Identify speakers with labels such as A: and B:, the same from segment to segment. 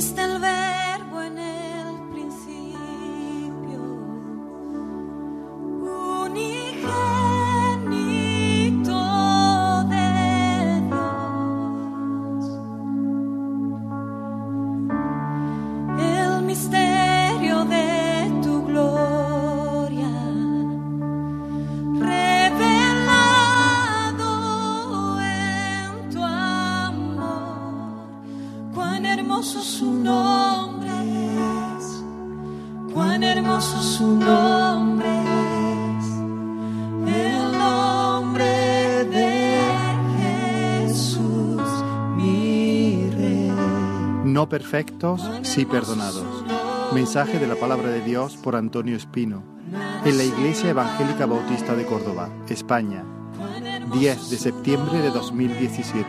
A: Existe el
B: perfectos, sí perdonados. Mensaje de la palabra de Dios por Antonio Espino, en la Iglesia Evangélica Bautista de Córdoba, España, 10 de septiembre de 2017.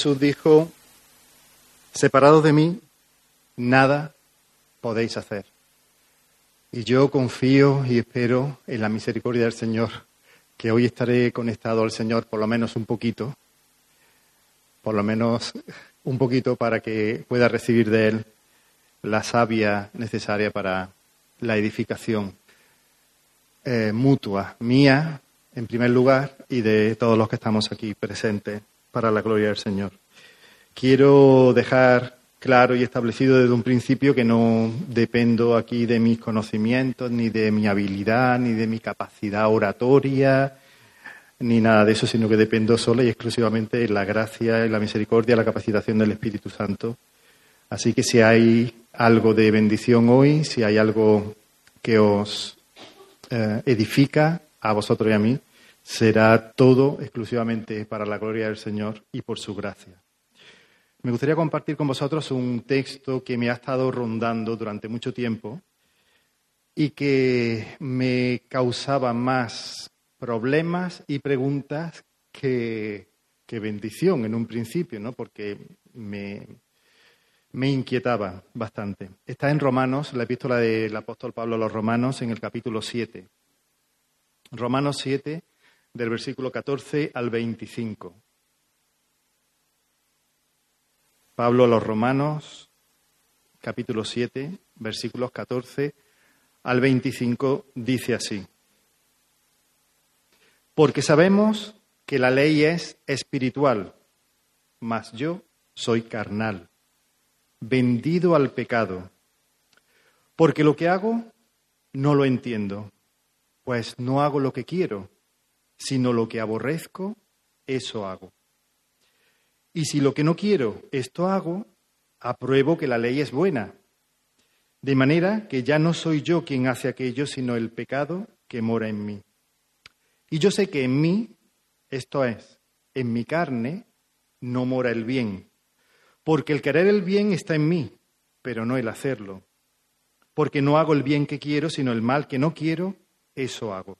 B: Jesús dijo, separados de mí, nada podéis hacer. Y yo confío y espero en la misericordia del Señor, que hoy estaré conectado al Señor por lo menos un poquito, por lo menos un poquito para que pueda recibir de Él la savia necesaria para la edificación eh, mutua, mía en primer lugar y de todos los que estamos aquí presentes para la gloria del Señor. Quiero dejar claro y establecido desde un principio que no dependo aquí de mis conocimientos, ni de mi habilidad, ni de mi capacidad oratoria, ni nada de eso, sino que dependo sola y exclusivamente de la gracia, y la misericordia, la capacitación del Espíritu Santo. Así que si hay algo de bendición hoy, si hay algo que os eh, edifica a vosotros y a mí, será todo exclusivamente para la gloria del Señor y por su gracia. Me gustaría compartir con vosotros un texto que me ha estado rondando durante mucho tiempo y que me causaba más problemas y preguntas que, que bendición en un principio, ¿no? porque me, me inquietaba bastante. Está en Romanos, la epístola del apóstol Pablo a los Romanos, en el capítulo 7. Romanos 7, del versículo 14 al 25. Pablo a los Romanos, capítulo 7, versículos 14 al 25, dice así. Porque sabemos que la ley es espiritual, mas yo soy carnal, vendido al pecado. Porque lo que hago no lo entiendo, pues no hago lo que quiero, sino lo que aborrezco, eso hago. Y si lo que no quiero, esto hago, apruebo que la ley es buena. De manera que ya no soy yo quien hace aquello, sino el pecado que mora en mí. Y yo sé que en mí, esto es, en mi carne, no mora el bien. Porque el querer el bien está en mí, pero no el hacerlo. Porque no hago el bien que quiero, sino el mal que no quiero, eso hago.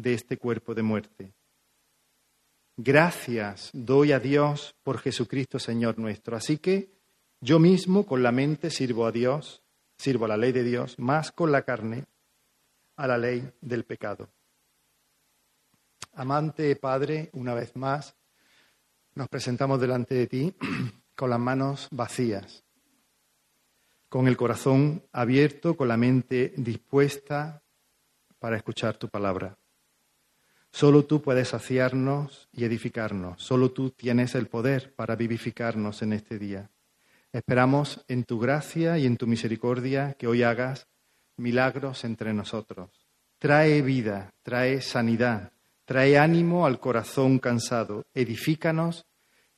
B: de este cuerpo de muerte? Gracias doy a Dios por Jesucristo Señor nuestro. Así que yo mismo con la mente sirvo a Dios, sirvo a la ley de Dios, más con la carne a la ley del pecado. Amante Padre, una vez más, nos presentamos delante de ti con las manos vacías, con el corazón abierto, con la mente dispuesta para escuchar tu palabra. Solo tú puedes saciarnos y edificarnos. Solo tú tienes el poder para vivificarnos en este día. Esperamos en tu gracia y en tu misericordia que hoy hagas milagros entre nosotros. Trae vida, trae sanidad, trae ánimo al corazón cansado. Edifícanos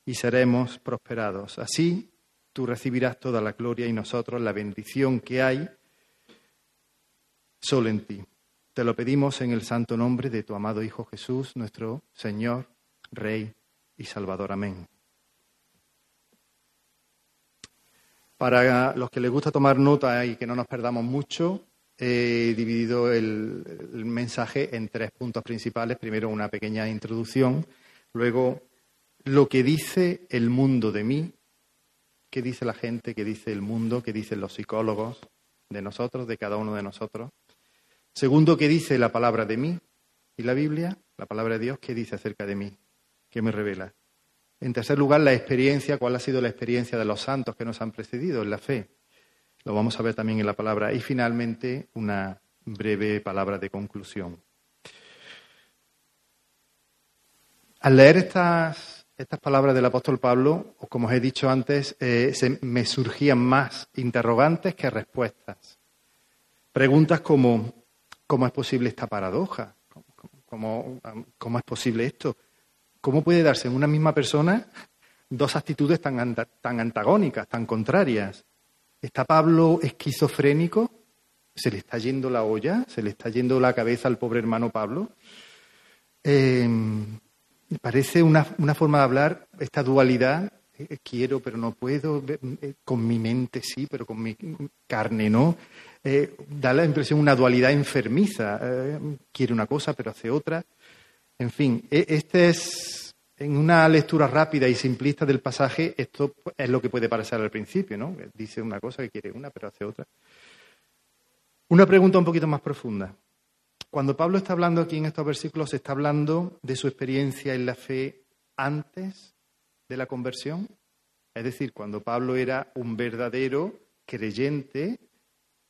B: y seremos prosperados. Así tú recibirás toda la gloria y nosotros la bendición que hay solo en ti. Te lo pedimos en el santo nombre de tu amado Hijo Jesús, nuestro Señor, Rey y Salvador. Amén. Para los que les gusta tomar nota y que no nos perdamos mucho, he dividido el, mensaje en tres puntos principales. Primero, una pequeña introducción. Luego, lo que dice el mundo de mí. ¿Qué dice la gente? ¿Qué dice el mundo? ¿Qué dicen los psicólogos de nosotros, de cada uno de nosotros? Segundo, ¿qué dice la palabra de mí? Y la Biblia, la palabra de Dios, ¿qué dice acerca de mí? ¿Qué me revela? En tercer lugar, la experiencia, cuál ha sido la experiencia de los santos que nos han precedido en la fe. Lo vamos a ver también en la palabra. Y finalmente, una breve palabra de conclusión. Al leer estas, estas palabras del apóstol Pablo, como os he dicho antes, eh, se, me surgían más interrogantes que respuestas. Preguntas como, ¿Cómo es posible esta paradoja? ¿Cómo, cómo, es posible esto? ¿Cómo puede darse en una misma persona dos actitudes tan, tan antagónicas, tan contrarias? ¿Está Pablo esquizofrénico? ¿Se le está yendo la olla? ¿Se le está yendo la cabeza al pobre hermano Pablo? Eh, parece una, una, forma de hablar, esta dualidad, eh, quiero pero no puedo, eh, con mi mente sí, pero con mi carne no. Eh, da la impresión una dualidad enfermiza. Eh, quiere una cosa pero hace otra. En fin, e, este es, en una lectura rápida y simplista del pasaje, esto es lo que puede parecer al principio, ¿no? Dice una cosa que quiere una pero hace otra. Una pregunta un poquito más profunda. Cuando Pablo está hablando aquí en estos versículos, está hablando de su experiencia en la fe antes de la conversión. Es decir, cuando Pablo era un verdadero creyente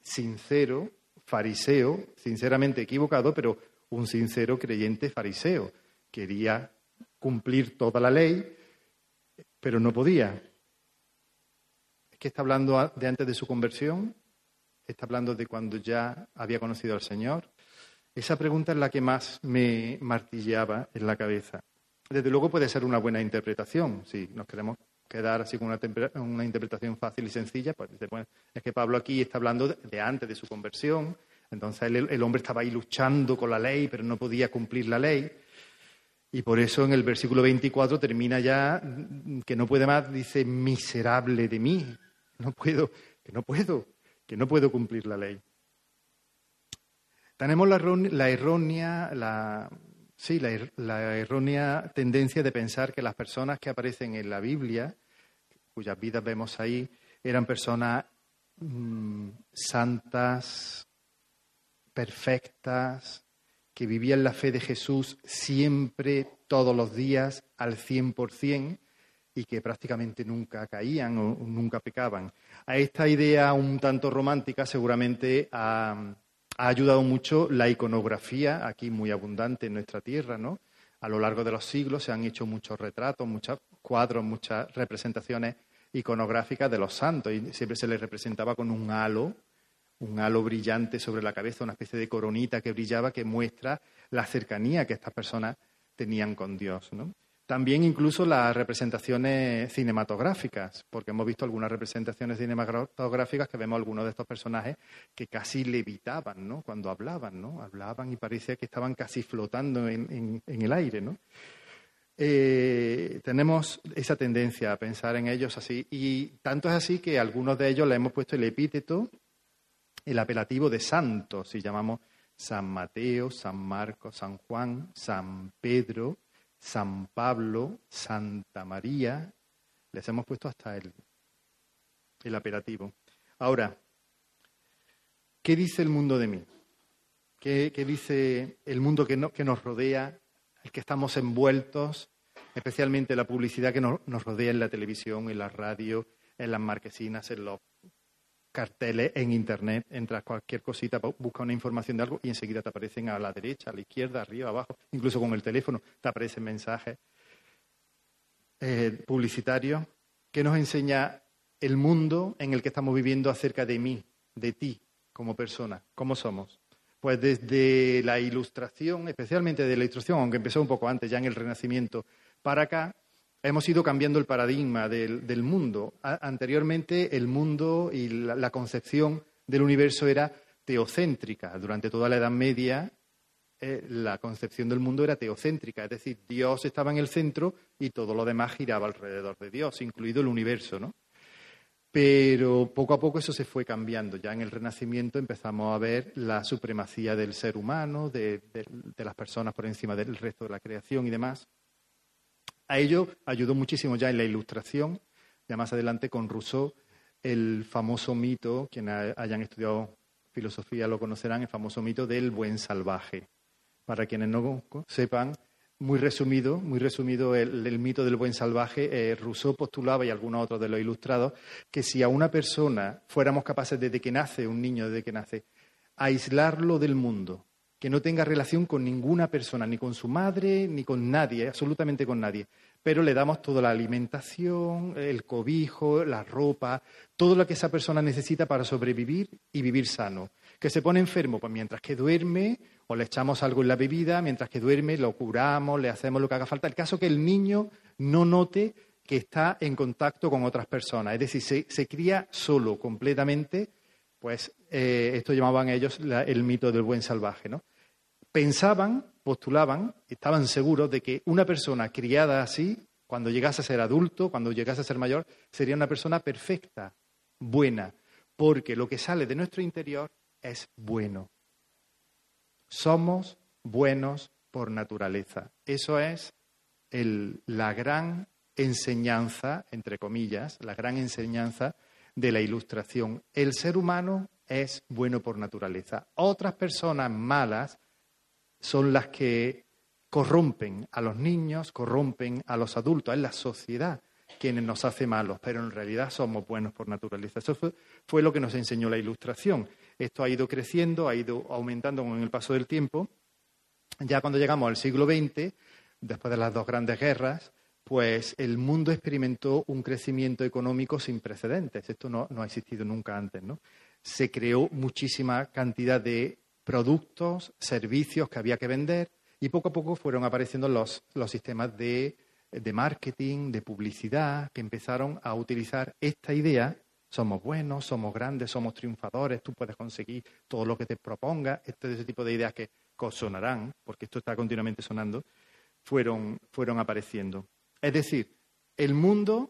B: sincero, fariseo, sinceramente equivocado, pero un sincero creyente fariseo. Quería cumplir toda la ley, pero no podía. Es que está hablando de antes de su conversión, está hablando de cuando ya había conocido al Señor. Esa pregunta es la que más me martilleaba en la cabeza. Desde luego puede ser una buena interpretación, si nos queremos quedar así con una, interpretación fácil y sencilla, pues es que Pablo aquí está hablando de, antes de su conversión, entonces el, hombre estaba ahí luchando con la ley, pero no podía cumplir la ley. Y por eso en el versículo 24 termina ya que no puede más, dice, miserable de mí, no puedo, que no puedo, que no puedo cumplir la ley. Tenemos la, la errónea, la, sí, la, la errónea tendencia de pensar que las personas que aparecen en la Biblia cuyas vidas vemos ahí, eran personas mmm, santas, perfectas, que vivían la fe de Jesús siempre, todos los días, al cien por cien, y que prácticamente nunca caían o nunca pecaban. A esta idea un tanto romántica seguramente ha, ha ayudado mucho la iconografía, aquí muy abundante en nuestra tierra, ¿no? A lo largo de los siglos se han hecho muchos retratos, muchos cuadros, muchas representaciones iconográficas de los santos y siempre se les representaba con un halo, un halo brillante sobre la cabeza, una especie de coronita que brillaba que muestra la cercanía que estas personas tenían con Dios. También incluso las representaciones cinematográficas, porque hemos visto algunas representaciones cinematográficas que vemos algunos de estos personajes que casi levitaban ¿no? cuando hablaban, ¿no? hablaban y parecía que estaban casi flotando en, en el aire. ¿no? Eh, tenemos esa tendencia a pensar en ellos así. Y tanto es así que algunos de ellos le hemos puesto el epíteto, el apelativo de santos, si llamamos San Mateo, San Marcos, San Juan, San Pedro, San Pablo, Santa María. Les hemos puesto hasta el, el apelativo. Ahora, ¿qué dice el mundo de mí? ¿Qué, qué dice el mundo que, no, que nos rodea el que estamos envueltos, especialmente la publicidad que nos, rodea en la televisión, en la radio, en las marquesinas, en los carteles en Internet, entras cualquier cosita, busca una información de algo y enseguida te aparecen a la derecha, a la izquierda, arriba, abajo, incluso con el teléfono te aparecen mensajes publicitarios que nos enseña el mundo en el que estamos viviendo acerca de mí, de ti como persona, cómo somos. Pues desde la ilustración, especialmente de la ilustración, aunque empezó un poco antes, ya en el Renacimiento, para acá, hemos ido cambiando el paradigma del, mundo. anteriormente, el mundo y la, concepción del universo era teocéntrica. Durante toda la Edad Media, eh, la concepción del mundo era teocéntrica, es decir, Dios estaba en el centro y todo lo demás giraba alrededor de Dios, incluido el universo, ¿no? Pero poco a poco eso se fue cambiando. Ya en el Renacimiento empezamos a ver la supremacía del ser humano, de, las personas por encima del resto de la creación y demás. A ello ayudó muchísimo ya en la Ilustración, ya más adelante con Rousseau, el famoso mito, quienes hayan estudiado filosofía lo conocerán, el famoso mito del buen salvaje. Para quienes no sepan, muy resumido, muy resumido el, mito del buen salvaje, eh, Rousseau postulaba y algunos otros de los ilustrados que si a una persona fuéramos capaces desde que nace, un niño desde que nace, aislarlo del mundo, que no tenga relación con ninguna persona, ni con su madre, ni con nadie, absolutamente con nadie, pero le damos toda la alimentación, el cobijo, la ropa, todo lo que esa persona necesita para sobrevivir y vivir sano. Que se pone enfermo, pues mientras que duerme, o le echamos algo en la bebida, mientras que duerme, lo curamos, le hacemos lo que haga falta. El caso es que el niño no note que está en contacto con otras personas, es decir, se, cría solo, completamente, pues eh, esto llamaban ellos el mito del buen salvaje, ¿no? Pensaban, postulaban, estaban seguros de que una persona criada así, cuando llegase a ser adulto, cuando llegase a ser mayor, sería una persona perfecta, buena, porque lo que sale de nuestro interior es bueno. Somos buenos por naturaleza. Eso es la gran enseñanza, entre comillas, la gran enseñanza de la ilustración. El ser humano es bueno por naturaleza. Otras personas malas son las que corrompen a los niños, corrompen a los adultos, es la sociedad quienes nos hace malos, pero en realidad somos buenos por naturaleza. Eso fue lo que nos enseñó la ilustración. Esto ha ido creciendo, ha ido aumentando con el paso del tiempo. Ya cuando llegamos al siglo XX, después de las dos grandes guerras, pues el mundo experimentó un crecimiento económico sin precedentes. Esto no, ha existido nunca antes, ¿no? Se creó muchísima cantidad de productos, servicios que había que vender y poco a poco fueron apareciendo los, los sistemas de, de marketing, de publicidad, que empezaron a utilizar esta idea somos buenos, somos grandes, somos triunfadores, tú puedes conseguir todo lo que te proponga, este ese tipo de ideas que sonarán, porque esto está continuamente sonando, fueron, fueron apareciendo. Es decir, el mundo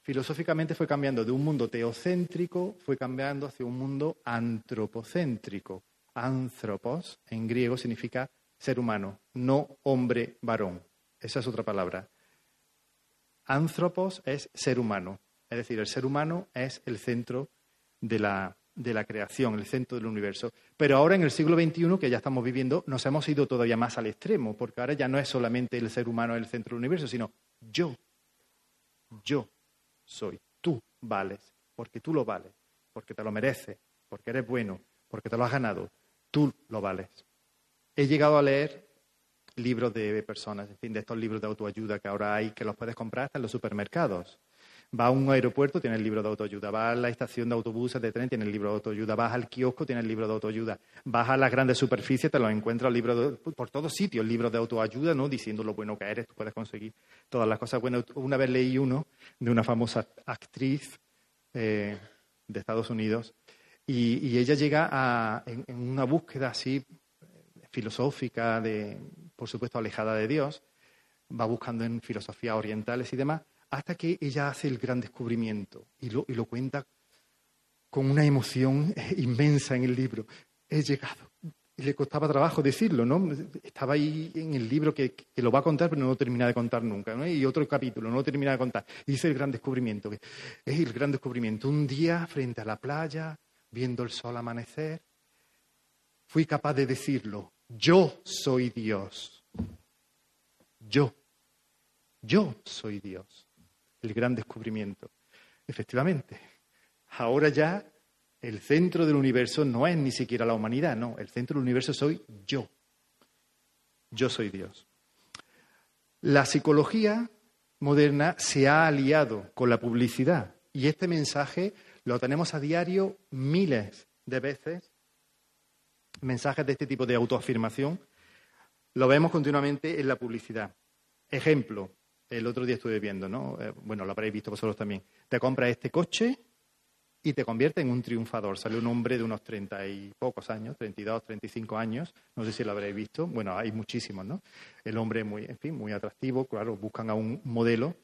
B: filosóficamente fue cambiando de un mundo teocéntrico, fue cambiando hacia un mundo antropocéntrico. Anthropos en griego significa ser humano, no hombre varón. Esa es otra palabra. Anthropos es ser humano. Es decir, el ser humano es el centro de la, creación, el centro del universo. Pero ahora en el siglo XXI, que ya estamos viviendo, nos hemos ido todavía más al extremo, porque ahora ya no es solamente el ser humano el centro del universo, sino yo. Yo soy. Tú vales, porque tú lo vales, porque te lo mereces, porque eres bueno, porque te lo has ganado. Tú lo vales. He llegado a leer libros de personas, en fin, de estos libros de autoayuda que ahora hay, que los puedes comprar hasta en los supermercados. Va a un aeropuerto, tiene el libro de autoayuda. Va a la estación de autobuses de tren, tiene el libro de autoayuda. Vas al kiosco, tiene el libro de autoayuda. Vas a las grandes superficies, te lo encuentras libro por todos sitios, el libro de autoayuda, ¿no? Diciendo lo bueno que eres, tú puedes conseguir todas las cosas buenas. Una vez leí uno de una famosa actriz eh, de Estados Unidos y, ella llega en, en, una búsqueda así filosófica, de, por supuesto alejada de Dios, va buscando en filosofías orientales y demás, hasta que ella hace el gran descubrimiento y lo, y lo cuenta con una emoción inmensa en el libro. He llegado. Le costaba trabajo decirlo, ¿no? Estaba ahí en el libro que, lo va a contar, pero no lo termina de contar nunca. Y otro capítulo, no lo termina de contar. Dice el gran descubrimiento, que es el gran descubrimiento. Un día, frente a la playa, viendo el sol amanecer, fui capaz de decirlo, yo soy Dios. Yo. Yo soy Dios el gran descubrimiento. Efectivamente, ahora ya El centro del universo no es ni siquiera la humanidad, no. El centro del universo soy yo. Yo soy Dios. La psicología moderna se ha aliado con la publicidad y este mensaje lo tenemos a diario miles de veces, mensajes de este tipo de autoafirmación, lo vemos continuamente en la publicidad. Ejemplo, el otro día estuve viendo, ¿no? Eh, bueno, lo habréis visto vosotros también. Te compras este coche y te convierte en un triunfador. Sale un hombre de unos treinta y pocos años, 32, 35 años, no sé si lo habréis visto, bueno, hay muchísimos, ¿no? El hombre muy, en fin, muy atractivo, claro, buscan a un modelo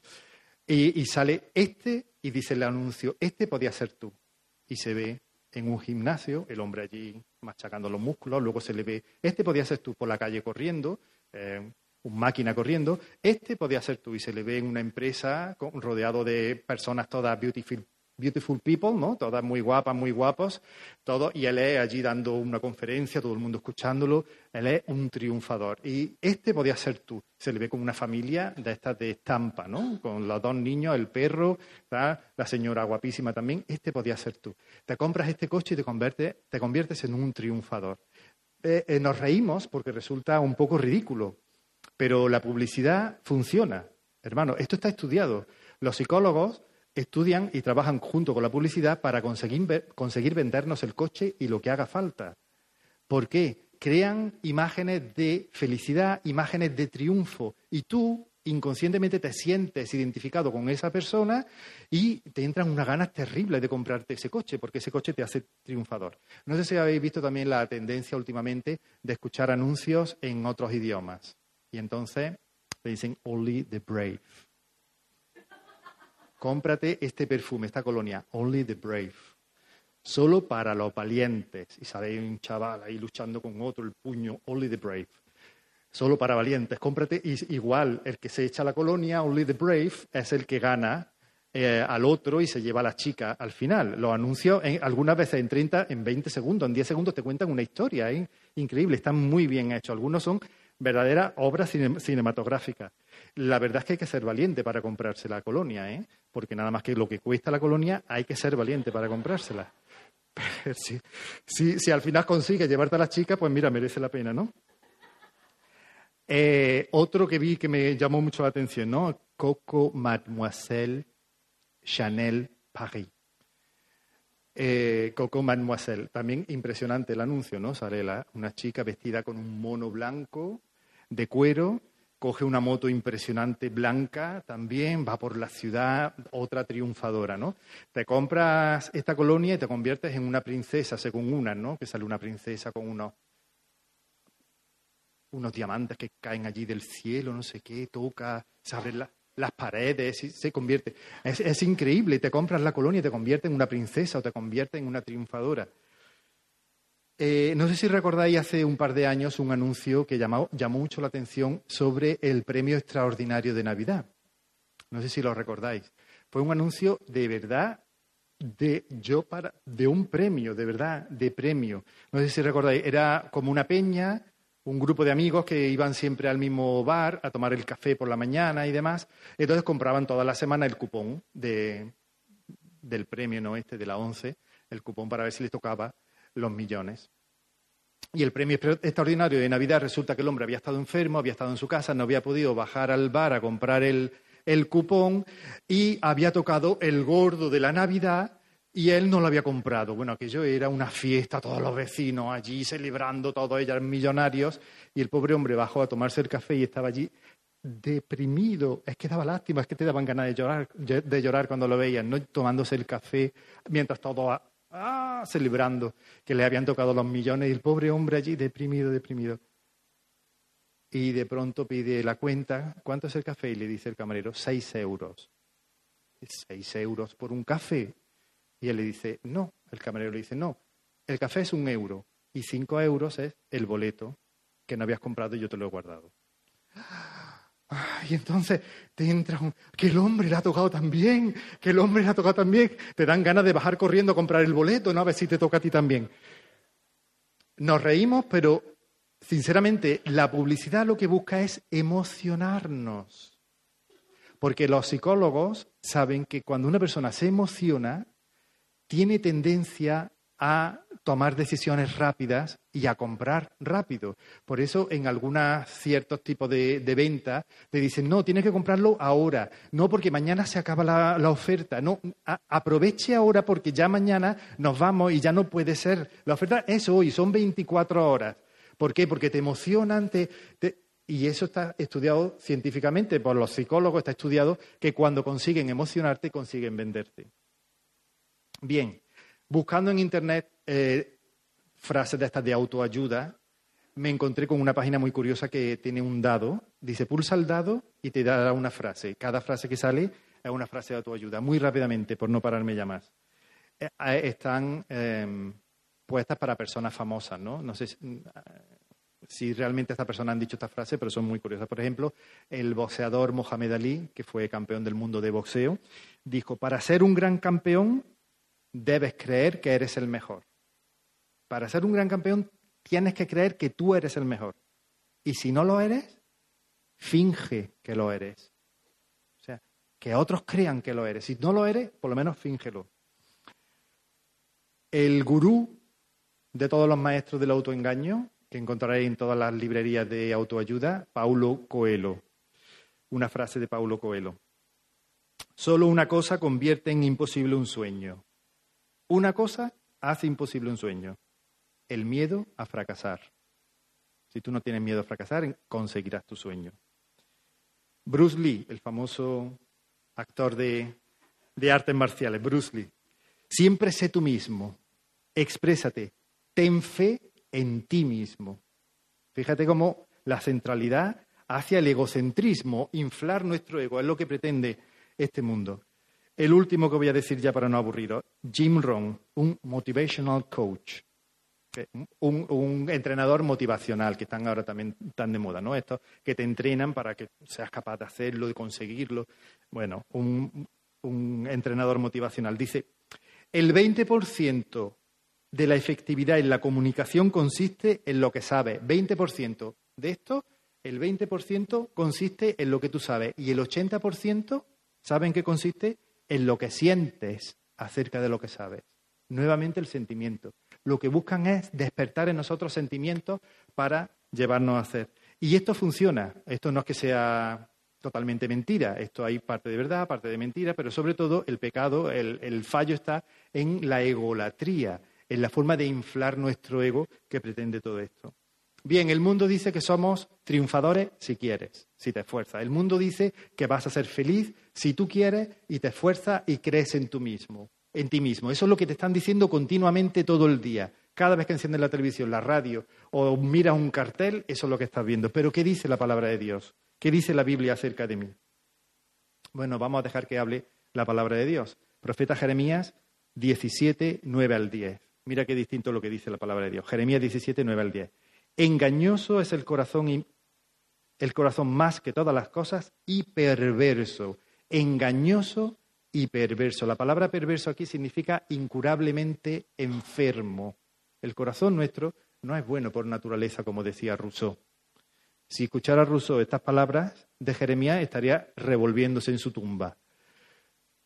B: y, y sale este y dice el anuncio, este podía ser tú. Y se ve en un gimnasio, el hombre allí machacando los músculos, luego se le ve, este podía ser tú por la calle corriendo, eh, un máquina corriendo, este podía ser tú y se le ve en una empresa rodeado de personas todas beautiful, beautiful people, ¿no? Todas muy guapas, muy guapos, todo, y él es allí dando una conferencia, todo el mundo escuchándolo, él es un triunfador. Y este podía ser tú. Se le ve con una familia de estas de estampa, ¿no? Con los dos niños, el perro, la señora guapísima también, este podía ser tú. Te compras este coche y te conviertes, te conviertes en un triunfador. Eh, eh, nos reímos porque resulta un poco ridículo, pero la publicidad funciona. Hermano, esto está estudiado. Los psicólogos estudian y trabajan junto con la publicidad para conseguir, conseguir vendernos el coche y lo que haga falta. ¿Por qué? Crean imágenes de felicidad, imágenes de triunfo. Y tú inconscientemente te sientes identificado con esa persona y te entran unas ganas terribles de comprarte ese coche, porque ese coche te hace triunfador. No sé si habéis visto también la tendencia últimamente de escuchar anuncios en otros idiomas. Y entonces le dicen only the brave cómprate este perfume, esta colonia, Only the Brave. Solo para los valientes. Y sale un chaval ahí luchando con otro, el puño, Only the Brave. Solo para valientes. Cómprate, y igual, el que se echa la colonia, Only the Brave, es el que gana eh, al otro y se lleva a la chica al final. Los anuncios, algunas veces en 30, en 20 segundos, en 10 segundos te cuentan una historia. ¿eh? Increíble, están muy bien hechos. Algunos son verdaderas obras cinematográficas. La verdad es que hay que ser valiente para comprarse la colonia, ¿eh? porque nada más que lo que cuesta la colonia, hay que ser valiente para comprársela. si, al final consigues llevarte a la chica, pues mira, merece la pena, ¿no? Eh, otro que vi que me llamó mucho la atención, ¿no? Coco Mademoiselle Chanel Paris. Eh, Coco Mademoiselle. También impresionante el anuncio, ¿no? Sale una chica vestida con un mono blanco de cuero coge una moto impresionante blanca también, va por la ciudad, otra triunfadora, ¿no? Te compras esta colonia y te conviertes en una princesa, según una, ¿no? Que sale una princesa con unos, unos diamantes que caen allí del cielo, no sé qué, toca, se abren las paredes y se convierte. Es, es increíble, te compras la colonia y te convierte en una princesa o te convierte en una triunfadora. Eh, no sé si recordáis hace un par de años un anuncio que llamó, mucho la atención sobre el premio extraordinario de Navidad. No sé si lo recordáis. Fue un anuncio de verdad de yo para de un premio, de verdad, de premio. No sé si recordáis, era como una peña, un grupo de amigos que iban siempre al mismo bar a tomar el café por la mañana y demás. Entonces compraban toda la semana el cupón de, del premio no este de la once, el cupón para ver si les tocaba los millones. Y el premio extraordinario de Navidad resulta que el hombre había estado enfermo, había estado en su casa, no había podido bajar al bar a comprar el, el cupón y había tocado el gordo de la Navidad y él no lo había comprado. Bueno, aquello era una fiesta, todos los vecinos allí celebrando, todos ellos millonarios, y el pobre hombre bajó a tomarse el café y estaba allí deprimido. Es que daba lástima, es que te daban ganas de llorar, de llorar cuando lo veían, ¿no? Tomándose el café mientras todos ah, celebrando que le habían tocado los millones y el pobre hombre allí deprimido, deprimido. Y de pronto pide la cuenta, ¿cuánto es el café? Y le dice el camarero, seis euros. ¿Seis euros por un café? Y él le dice, no. El camarero le dice, no. El café es un euro y cinco euros es el boleto que no habías comprado y yo te lo he guardado. Y entonces te entra un, que el hombre le ha tocado también, que el hombre le ha tocado también. Te dan ganas de bajar corriendo a comprar el boleto, ¿no? A ver si te toca a ti también. Nos reímos, pero sinceramente la publicidad lo que busca es emocionarnos. Porque los psicólogos saben que cuando una persona se emociona, tiene tendencia a tomar decisiones rápidas y a comprar rápido. Por eso en algunos ciertos tipos de, de ventas te dicen, no, tienes que comprarlo ahora, no porque mañana se acaba la, oferta, no, aproveche ahora porque ya mañana nos vamos y ya no puede ser. La oferta es hoy, son 24 horas. ¿Por qué? Porque te emocionan, y eso está estudiado científicamente por los psicólogos, está estudiado que cuando consiguen emocionarte, consiguen venderte. Bien, Buscando en Internet eh, frases de estas de autoayuda, me encontré con una página muy curiosa que tiene un dado. Dice, pulsa el dado y te dará una frase. Cada frase que sale es una frase de autoayuda. Muy rápidamente, por no pararme ya más. Eh, eh, están em, puestas para personas famosas, ¿no? No sé si, realmente estas personas han dicho esta frase, pero son muy curiosas. Por ejemplo, el boxeador Mohamed Ali, que fue campeón del mundo de boxeo, dijo, para ser un gran campeón debes creer que eres el mejor. Para ser un gran campeón tienes que creer que tú eres el mejor. Y si no lo eres, finge que lo eres. O sea, que otros crean que lo eres. Si no lo eres, por lo menos fíngelo. El gurú de todos los maestros del autoengaño, que encontraréis en todas las librerías de autoayuda, Paulo Coelho. Una frase de Paulo Coelho. Solo una cosa convierte en imposible un sueño. Una cosa hace imposible un sueño, el miedo a fracasar. Si tú no tienes miedo a fracasar, conseguirás tu sueño. Bruce Lee, el famoso actor de, de artes marciales, Bruce Lee, siempre sé tú mismo, exprésate, ten fe en ti mismo. Fíjate cómo la centralidad hacia el egocentrismo, inflar nuestro ego, es lo que pretende este mundo. El último que voy a decir ya para no aburriros, Jim Rohn, un motivational coach, un, entrenador motivacional, que están ahora también tan de moda, ¿no? Estos que te entrenan para que seas capaz de hacerlo, de conseguirlo. Bueno, un, un entrenador motivacional dice, el 20% de la efectividad en la comunicación consiste en lo que sabes. 20% de esto, el 20% consiste en lo que tú sabes y el 80% ¿saben qué consiste? En lo que sientes acerca de lo que sabes. Nuevamente el sentimiento. Lo que buscan es despertar en nosotros sentimientos para llevarnos a hacer. Y esto funciona. Esto no es que sea totalmente mentira. Esto hay parte de verdad, parte de mentira, pero sobre todo el pecado, el, el fallo está en la egolatría, en la forma de inflar nuestro ego que pretende todo esto. Bien, el mundo dice que somos triunfadores si quieres, si te esfuerzas. El mundo dice que vas a ser feliz si tú quieres y te esfuerzas y crees en tú mismo, en ti mismo. Eso es lo que te están diciendo continuamente todo el día. Cada vez que enciendes la televisión, la radio o miras un cartel, eso es lo que estás viendo. Pero ¿qué dice la palabra de Dios? ¿Qué dice la Biblia acerca de mí? Bueno, vamos a dejar que hable la palabra de Dios. Profeta Jeremías 17, 9 al 10. Mira qué distinto lo que dice la palabra de Dios. Jeremías 17, 9 al 10. Engañoso es el corazón, el corazón más que todas las cosas y perverso. Engañoso y perverso. La palabra perverso aquí significa incurablemente enfermo. El corazón nuestro no es bueno por naturaleza, como decía Rousseau. Si escuchara Rousseau estas palabras de Jeremías, estaría revolviéndose en su tumba.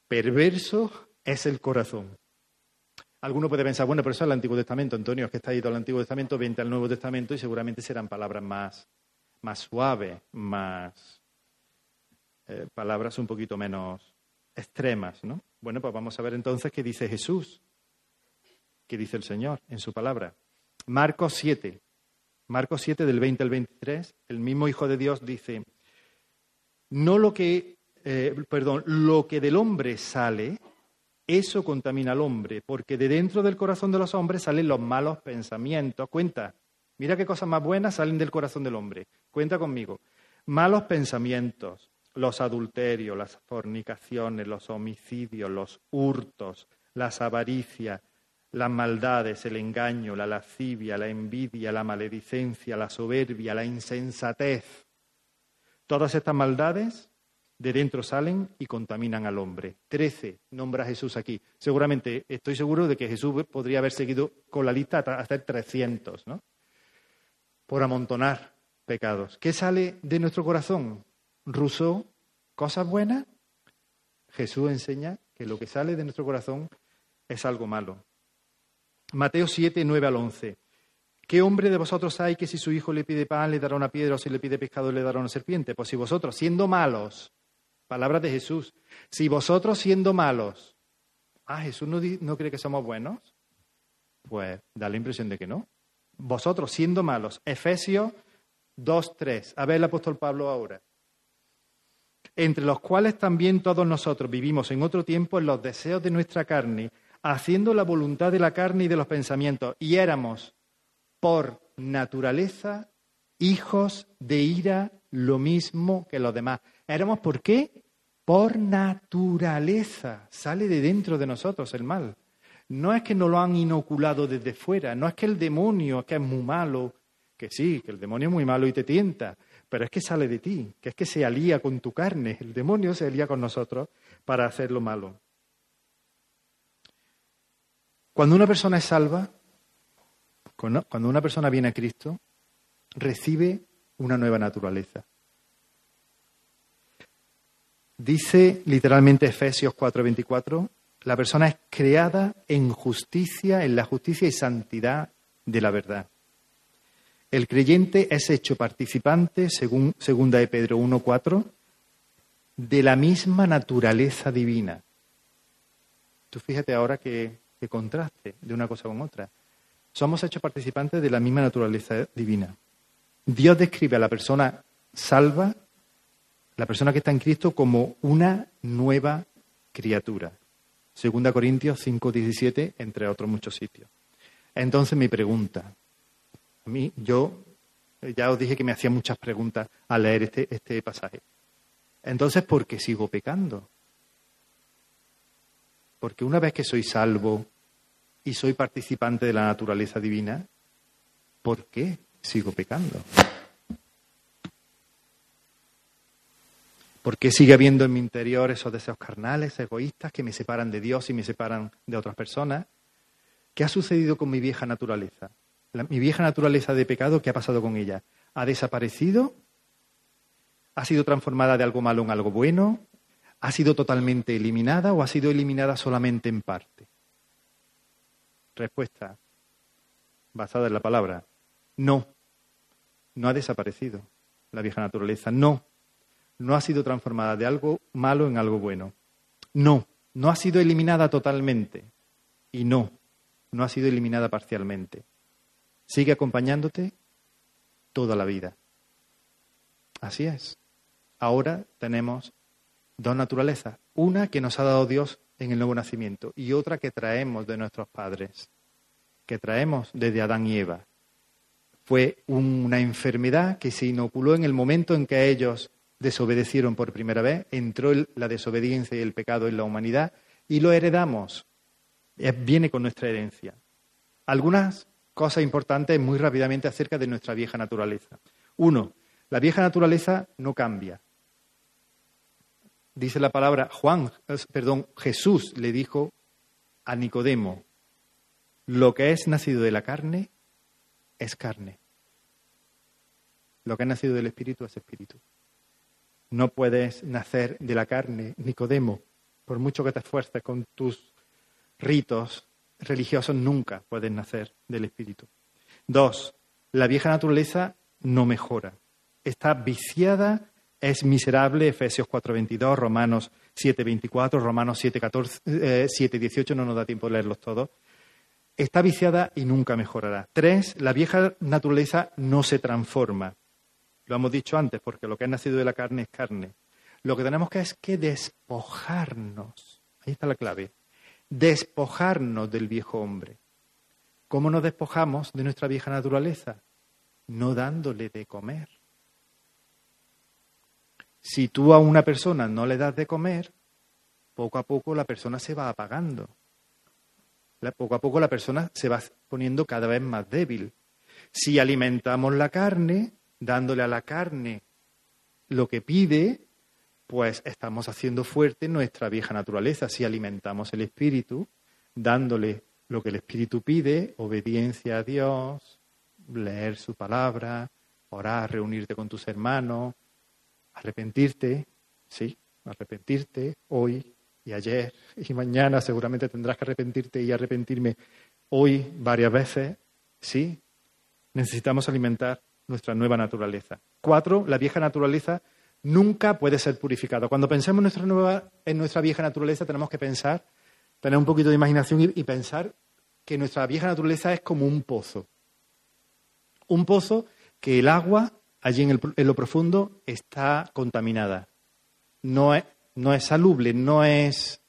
B: Perverso es el corazón. Alguno puede pensar, bueno, pero eso es el Antiguo Testamento, Antonio, es que está todo el Antiguo Testamento, vente al Nuevo Testamento y seguramente serán palabras más, más suaves, más eh, palabras un poquito menos extremas, ¿no? Bueno, pues vamos a ver entonces qué dice Jesús, qué dice el Señor en su palabra. Marcos 7, Marcos 7 del 20 al 23, el mismo Hijo de Dios dice, no lo que, eh, perdón, lo que del hombre sale, eso contamina al hombre, porque de dentro del corazón de los hombres salen los malos pensamientos. Cuenta, mira qué cosas más buenas salen del corazón del hombre. Cuenta conmigo. Malos pensamientos, los adulterios, las fornicaciones, los homicidios, los hurtos, las avaricias, las maldades, el engaño, la lascivia, la envidia, la maledicencia, la soberbia, la insensatez. Todas estas maldades de dentro salen y contaminan al hombre. Trece nombra a Jesús aquí. Seguramente, estoy seguro de que Jesús podría haber seguido con la lista hasta trescientos, ¿no? Por amontonar pecados. ¿Qué sale de nuestro corazón? Rousseau, cosas buenas. Jesús enseña que lo que sale de nuestro corazón es algo malo. Mateo 7, 9 al 11. ¿Qué hombre de vosotros hay que si su hijo le pide pan le dará una piedra o si le pide pescado le dará una serpiente? Pues si vosotros, siendo malos, palabras de Jesús, si vosotros siendo malos, ah, Jesús no, no cree que somos buenos, pues da la impresión de que no. Vosotros siendo malos, Efesios 2, 3. A ver el apóstol Pablo ahora. Entre los cuales también todos nosotros vivimos en otro tiempo en los deseos de nuestra carne, haciendo la voluntad de la carne y de los pensamientos, y éramos por naturaleza hijos de ira lo mismo que los demás. Éramos por qué? Por naturaleza. Sale de dentro de nosotros el mal. No es que nos lo han inoculado desde fuera, no es que el demonio, que es muy malo, que sí, que el demonio es muy malo y te tienta, pero es que sale de ti, que es que se alía con tu carne. El demonio se alía con nosotros para hacer lo malo. Cuando una persona es salva, cuando una persona viene a Cristo, recibe una nueva naturaleza. Dice literalmente Efesios 4:24, la persona es creada en justicia, en la justicia y santidad de la verdad. El creyente es hecho participante, según segunda de Pedro 1:4, de la misma naturaleza divina. Tú fíjate ahora qué contraste de una cosa con otra somos hechos participantes de la misma naturaleza divina. Dios describe a la persona salva, la persona que está en Cristo, como una nueva criatura. Segunda Corintios 5, 17, entre otros muchos sitios. Entonces mi pregunta, a mí, yo ya os dije que me hacía muchas preguntas al leer este, este pasaje. Entonces, ¿por qué sigo pecando? Porque una vez que soy salvo, y soy participante de la naturaleza divina, ¿por qué sigo pecando? ¿Por qué sigue habiendo en mi interior esos deseos carnales, egoístas, que me separan de Dios y me separan de otras personas? ¿Qué ha sucedido con mi vieja naturaleza? mi vieja naturaleza de pecado, ¿qué ha pasado con ella? ¿Ha desaparecido? ¿Ha sido transformada de algo malo en algo bueno? ¿Ha sido totalmente eliminada o ha sido eliminada solamente en parte? Respuesta basada en la palabra. No, no ha desaparecido la vieja naturaleza. No, no ha sido transformada de algo malo en algo bueno. No, no ha sido eliminada totalmente. Y no, no ha sido eliminada parcialmente. Sigue acompañándote toda la vida. Así es. Ahora tenemos dos naturalezas. Una que nos ha dado Dios en el nuevo nacimiento y otra que traemos de nuestros padres, que traemos desde Adán y Eva. Fue una enfermedad que se inoculó en el momento en que ellos desobedecieron por primera vez, entró la desobediencia y el pecado en la humanidad y lo heredamos. Viene con nuestra herencia. Algunas cosas importantes muy rápidamente acerca de nuestra vieja naturaleza. Uno, la vieja naturaleza no cambia dice la palabra, Juan, perdón, Jesús le dijo a Nicodemo, lo que es nacido de la carne es carne. Lo que es nacido del espíritu es espíritu. No puedes nacer de la carne, Nicodemo, por mucho que te esfuerces con tus ritos religiosos, nunca puedes nacer del espíritu. Dos, la vieja naturaleza no mejora. Está viciada es miserable, Efesios 4.22, Romanos 7.24, Romanos 7.18, eh, no nos da tiempo de leerlos todos. Está viciada y nunca mejorará. Tres, la vieja naturaleza no se transforma. Lo hemos dicho antes, porque lo que ha nacido de la carne es carne. Lo que tenemos que es que despojarnos. Ahí está la clave. Despojarnos del viejo hombre. ¿Cómo nos despojamos de nuestra vieja naturaleza? No dándole de comer. Si tú a una persona no le das de comer, poco a poco la persona se va apagando. Poco a poco la persona se va poniendo cada vez más débil. Si alimentamos la carne, dándole a la carne lo que pide, pues estamos haciendo fuerte nuestra vieja naturaleza. Si alimentamos el espíritu, dándole lo que el espíritu pide, obediencia a Dios, leer su palabra, orar, reunirte con tus hermanos, Arrepentirte, sí, arrepentirte hoy y ayer y mañana seguramente tendrás que arrepentirte y arrepentirme hoy varias veces, sí, necesitamos alimentar nuestra nueva naturaleza. Cuatro, la vieja naturaleza nunca puede ser purificada. Cuando pensemos en nuestra, nueva, en nuestra vieja naturaleza, tenemos que pensar, tener un poquito de imaginación y, pensar que nuestra vieja naturaleza es como un pozo. Un pozo que el agua, allí en, el, en lo profundo, está contaminada. No es, no es salubre, no es,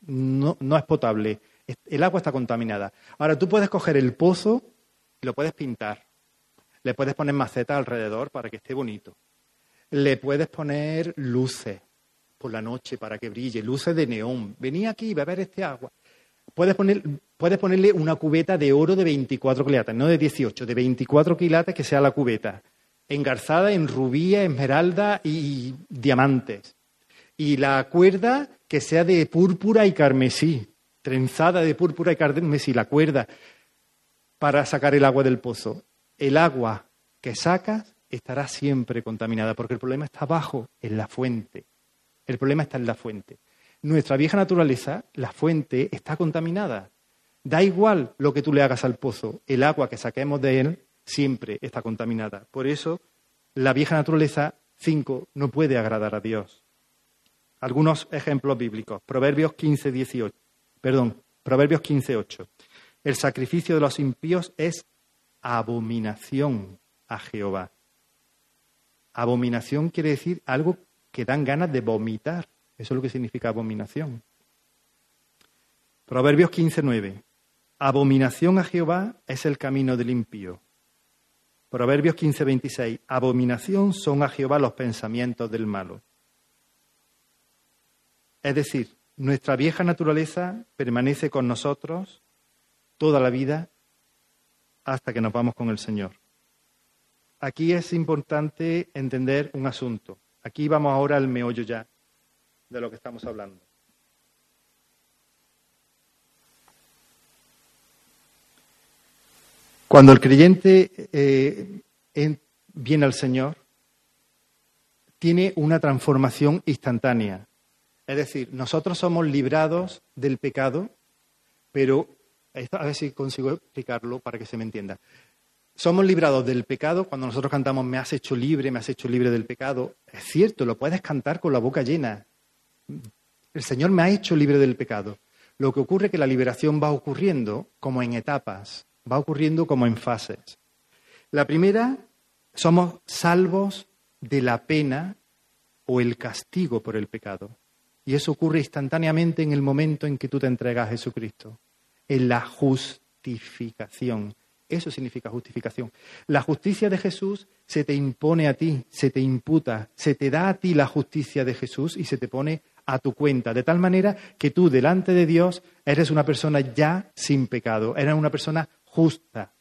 B: no, no es potable. El agua está contaminada. Ahora tú puedes coger el pozo y lo puedes pintar. Le puedes poner macetas alrededor para que esté bonito. Le puedes poner luces por la noche para que brille, luces de neón. Venía aquí y beber este agua. Puedes, poner, puedes ponerle una cubeta de oro de 24 quilates, no de 18, de 24 quilates que sea la cubeta, engarzada en rubíes, esmeralda y diamantes. Y la cuerda que sea de púrpura y carmesí, trenzada de púrpura y carmesí, la cuerda para sacar el agua del pozo. El agua que sacas estará siempre contaminada, porque el problema está abajo, en la fuente. El problema está en la fuente. Nuestra vieja naturaleza, la fuente, está contaminada. Da igual lo que tú le hagas al pozo, el agua que saquemos de él siempre está contaminada. Por eso, la vieja naturaleza 5 no puede agradar a Dios. Algunos ejemplos bíblicos. Proverbios 15, 18. Perdón, Proverbios 15, 8. El sacrificio de los impíos es abominación a Jehová. Abominación quiere decir algo que dan ganas de vomitar. Eso es lo que significa abominación. Proverbios 15:9. Abominación a Jehová es el camino del impío. Proverbios 15:26. Abominación son a Jehová los pensamientos del malo. Es decir, nuestra vieja naturaleza permanece con nosotros toda la vida hasta que nos vamos con el Señor. Aquí es importante entender un asunto. Aquí vamos ahora al meollo ya de lo que estamos hablando. Cuando el creyente eh, viene al Señor, tiene una transformación instantánea. Es decir, nosotros somos librados del pecado, pero a ver si consigo explicarlo para que se me entienda. Somos librados del pecado cuando nosotros cantamos me has hecho libre, me has hecho libre del pecado. Es cierto, lo puedes cantar con la boca llena. El Señor me ha hecho libre del pecado. Lo que ocurre es que la liberación va ocurriendo como en etapas, va ocurriendo como en fases. La primera, somos salvos de la pena o el castigo por el pecado. Y eso ocurre instantáneamente en el momento en que tú te entregas a Jesucristo, en la justificación. Eso significa justificación. La justicia de Jesús se te impone a ti, se te imputa, se te da a ti la justicia de Jesús y se te pone a tu cuenta, de tal manera que tú delante de Dios eres una persona ya sin pecado, eres una persona justa,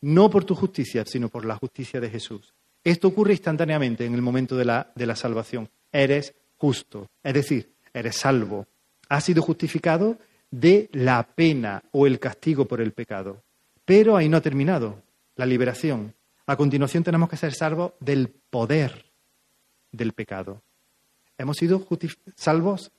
B: no por tu justicia, sino por la justicia de Jesús. Esto ocurre instantáneamente en el momento de la, de la salvación. Eres justo, es decir, eres salvo. Has sido justificado de la pena o el castigo por el pecado. Pero ahí no ha terminado la liberación. A continuación tenemos que ser salvos del poder del pecado. Hemos sido salvos,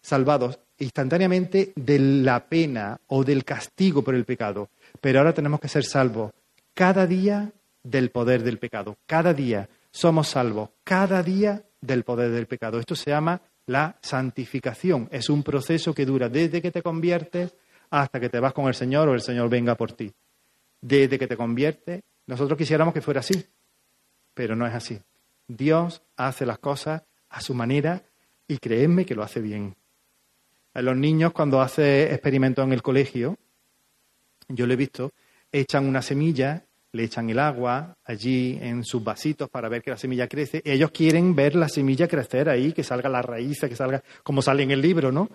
B: salvados instantáneamente de la pena o del castigo por el pecado. Pero ahora tenemos que ser salvos cada día del poder del pecado. Cada día somos salvos. Cada día del poder del pecado. Esto se llama la santificación. Es un proceso que dura desde que te conviertes hasta que te vas con el Señor o el Señor venga por ti. Desde que te conviertes, nosotros quisiéramos que fuera así, pero no es así. Dios hace las cosas a su manera y creedme que lo hace bien. A los niños cuando hace experimentos en el colegio, yo lo he visto, echan una semilla le echan el agua allí en sus vasitos para ver que la semilla crece. Ellos quieren ver la semilla crecer ahí, que salga la raíz, que salga como sale en el libro, ¿no?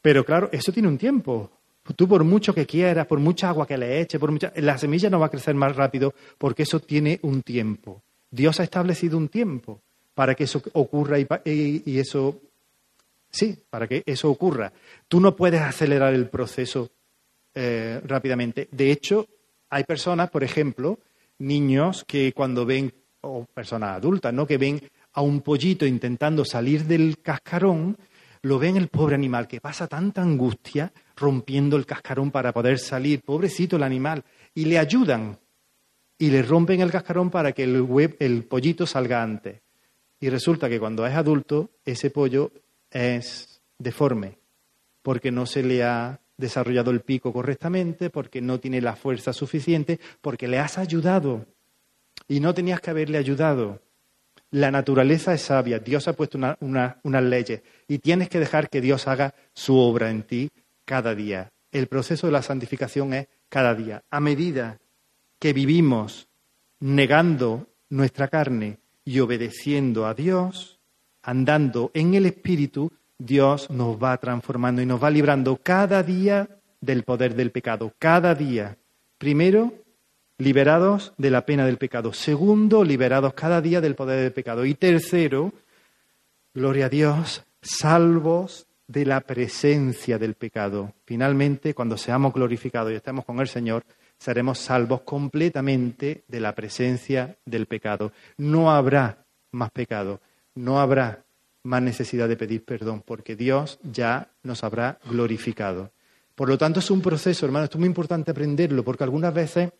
B: Pero claro, eso tiene un tiempo. Tú por mucho que quieras, por mucha agua que le eches, por mucha... la semilla no va a crecer más rápido porque eso tiene un tiempo. Dios ha establecido un tiempo para que eso ocurra y, eso, sí, para que eso ocurra. Tú no puedes acelerar el proceso eh, rápidamente. De hecho, hay personas, por ejemplo, niños que cuando ven, o personas adultas, ¿no? Que ven a un pollito intentando salir del cascarón, lo ven el pobre animal que pasa tanta angustia rompiendo el cascarón para poder salir, pobrecito el animal, y le ayudan y le rompen el cascarón para que el, el pollito salga antes. Y resulta que cuando es adulto, ese pollo es deforme, porque no se le ha desarrollado el pico correctamente, porque no tiene la fuerza suficiente, porque le has ayudado y no tenías que haberle ayudado. La naturaleza es sabia, Dios ha puesto unas leyes y tienes que dejar que Dios haga su obra en ti cada día. El proceso de la santificación es cada día. A medida que vivimos negando nuestra carne y obedeciendo a Dios, andando en el Espíritu, Dios nos va transformando y nos va librando cada día del poder del pecado. Cada día. Primero, liberados de la pena del pecado. Segundo, liberados cada día del poder del pecado. Y tercero, gloria a Dios, salvos de la presencia del pecado. Finalmente, cuando seamos glorificados y estemos con el Señor, seremos salvos completamente de la presencia del pecado. No habrá más pecado, no habrá más necesidad de pedir perdón, porque Dios ya nos habrá glorificado. Por lo tanto, es un proceso, hermano, esto es muy importante aprenderlo, porque algunas veces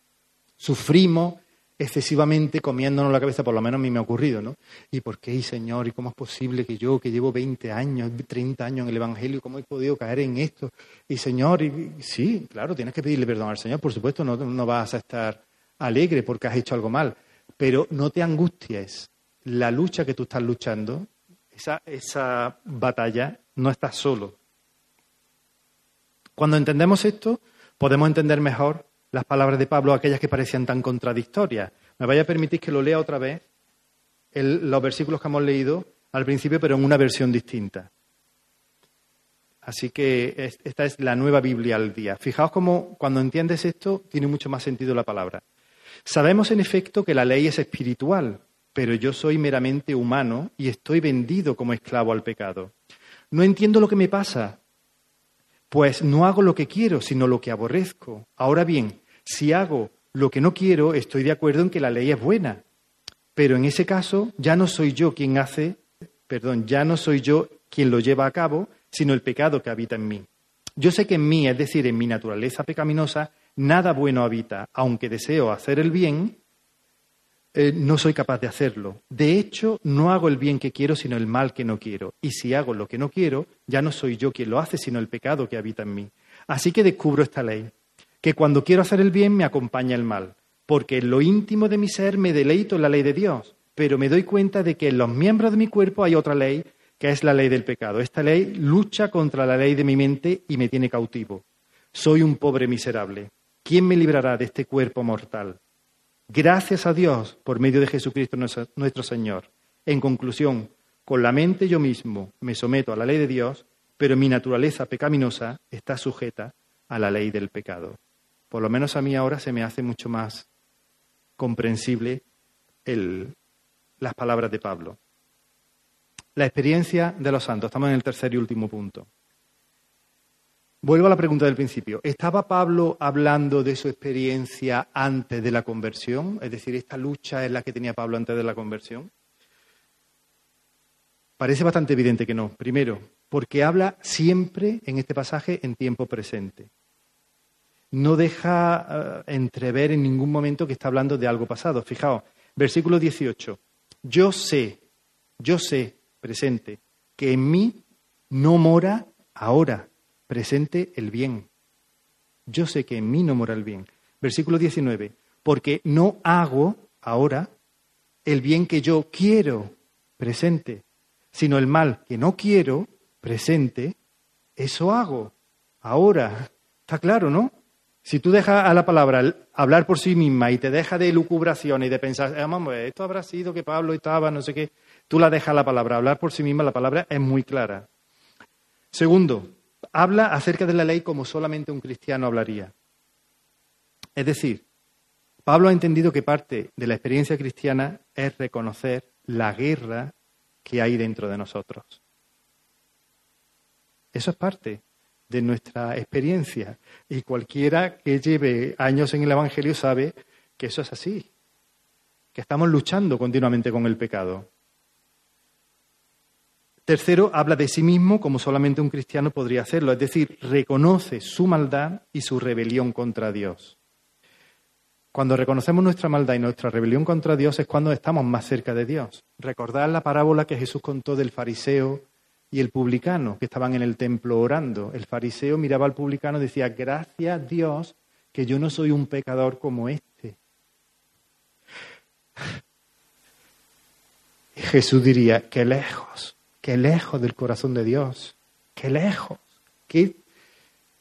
B: sufrimos excesivamente comiéndonos la cabeza, por lo menos a mí me ha ocurrido, ¿no? ¿Y por qué, Señor? ¿Y cómo es posible que yo, que llevo 20 años, 30 años en el Evangelio, cómo he podido caer en esto? Y Señor, y, sí, claro, tienes que pedirle perdón al Señor, por supuesto, no, no vas a estar alegre porque has hecho algo mal, pero no te angusties. La lucha que tú estás luchando, esa, batalla, no estás solo. Cuando entendemos esto, podemos entender mejor las palabras de Pablo, aquellas que parecían tan contradictorias. Me vaya a permitir que lo lea otra vez, los versículos que hemos leído al principio, pero en una versión distinta. Así que esta es la nueva Biblia al día. Fijaos cómo cuando entiendes esto tiene mucho más sentido la palabra. Sabemos en efecto que la ley es espiritual, pero yo soy meramente humano y estoy vendido como esclavo al pecado. No entiendo lo que me pasa, pues no hago lo que quiero, sino lo que aborrezco. Ahora bien, si hago lo que no quiero, estoy de acuerdo en que la ley es buena. Pero en ese caso ya no soy yo quien hace, perdón, ya no soy yo quien lo lleva a cabo, sino el pecado que habita en mí. Yo sé que en mí, es decir, en mi naturaleza pecaminosa, nada bueno habita, aunque deseo hacer el bien, eh, no soy capaz de hacerlo. De hecho, no hago el bien que quiero, sino el mal que no quiero. Y si hago lo que no quiero, ya no soy yo quien lo hace, sino el pecado que habita en mí. Así que descubro esta ley, que cuando quiero hacer el bien me acompaña el mal, porque en lo íntimo de mi ser me deleito en la ley de Dios, pero me doy cuenta de que en los miembros de mi cuerpo hay otra ley, que es la ley del pecado. Esta ley lucha contra la ley de mi mente y me tiene cautivo. Soy un pobre miserable. ¿Quién me librará de este cuerpo mortal? Gracias a Dios por medio de Jesucristo nuestro Señor. En conclusión, con la mente yo mismo me someto a la ley de Dios, pero mi naturaleza pecaminosa está sujeta a la ley del pecado. Por lo menos a mí ahora se me hace mucho más comprensible las palabras de Pablo. La experiencia de los santos. Estamos en el tercer y último punto. Vuelvo a la pregunta del principio. ¿Estaba Pablo hablando de su experiencia antes de la conversión? Es decir, ¿esta lucha es la que tenía Pablo antes de la conversión? Parece bastante evidente que no. Primero, porque habla siempre en este pasaje en tiempo presente. No deja eh, entrever en ningún momento que está hablando de algo pasado. Fijaos, versículo 18. Yo sé, yo sé, presente, que en mí no mora ahora presente el bien. Yo sé que en mí no mora el bien. Versículo 19, porque no hago ahora el bien que yo quiero, presente, sino el mal que no quiero, presente, eso hago ahora. Está claro, ¿no? Si tú dejas a la palabra hablar por sí misma y te deja de lucubración y de pensar, eh, esto habrá sido que Pablo estaba, no sé qué, tú la dejas a la palabra hablar por sí misma, la palabra es muy clara. Segundo, habla acerca de la ley como solamente un cristiano hablaría. Es decir, Pablo ha entendido que parte de la experiencia cristiana es reconocer la guerra que hay dentro de nosotros. Eso es parte de nuestra experiencia. Y cualquiera que lleve años en el Evangelio sabe que eso es así, que estamos luchando continuamente con el pecado. Tercero, habla de sí mismo como solamente un cristiano podría hacerlo, es decir, reconoce su maldad y su rebelión contra Dios. Cuando reconocemos nuestra maldad y nuestra rebelión contra Dios es cuando estamos más cerca de Dios. Recordad la parábola que Jesús contó del fariseo y el publicano que estaban en el templo orando. El fariseo miraba al publicano y decía, gracias Dios que yo no soy un pecador como este. Jesús diría, qué lejos, qué lejos del corazón de Dios, qué lejos, qué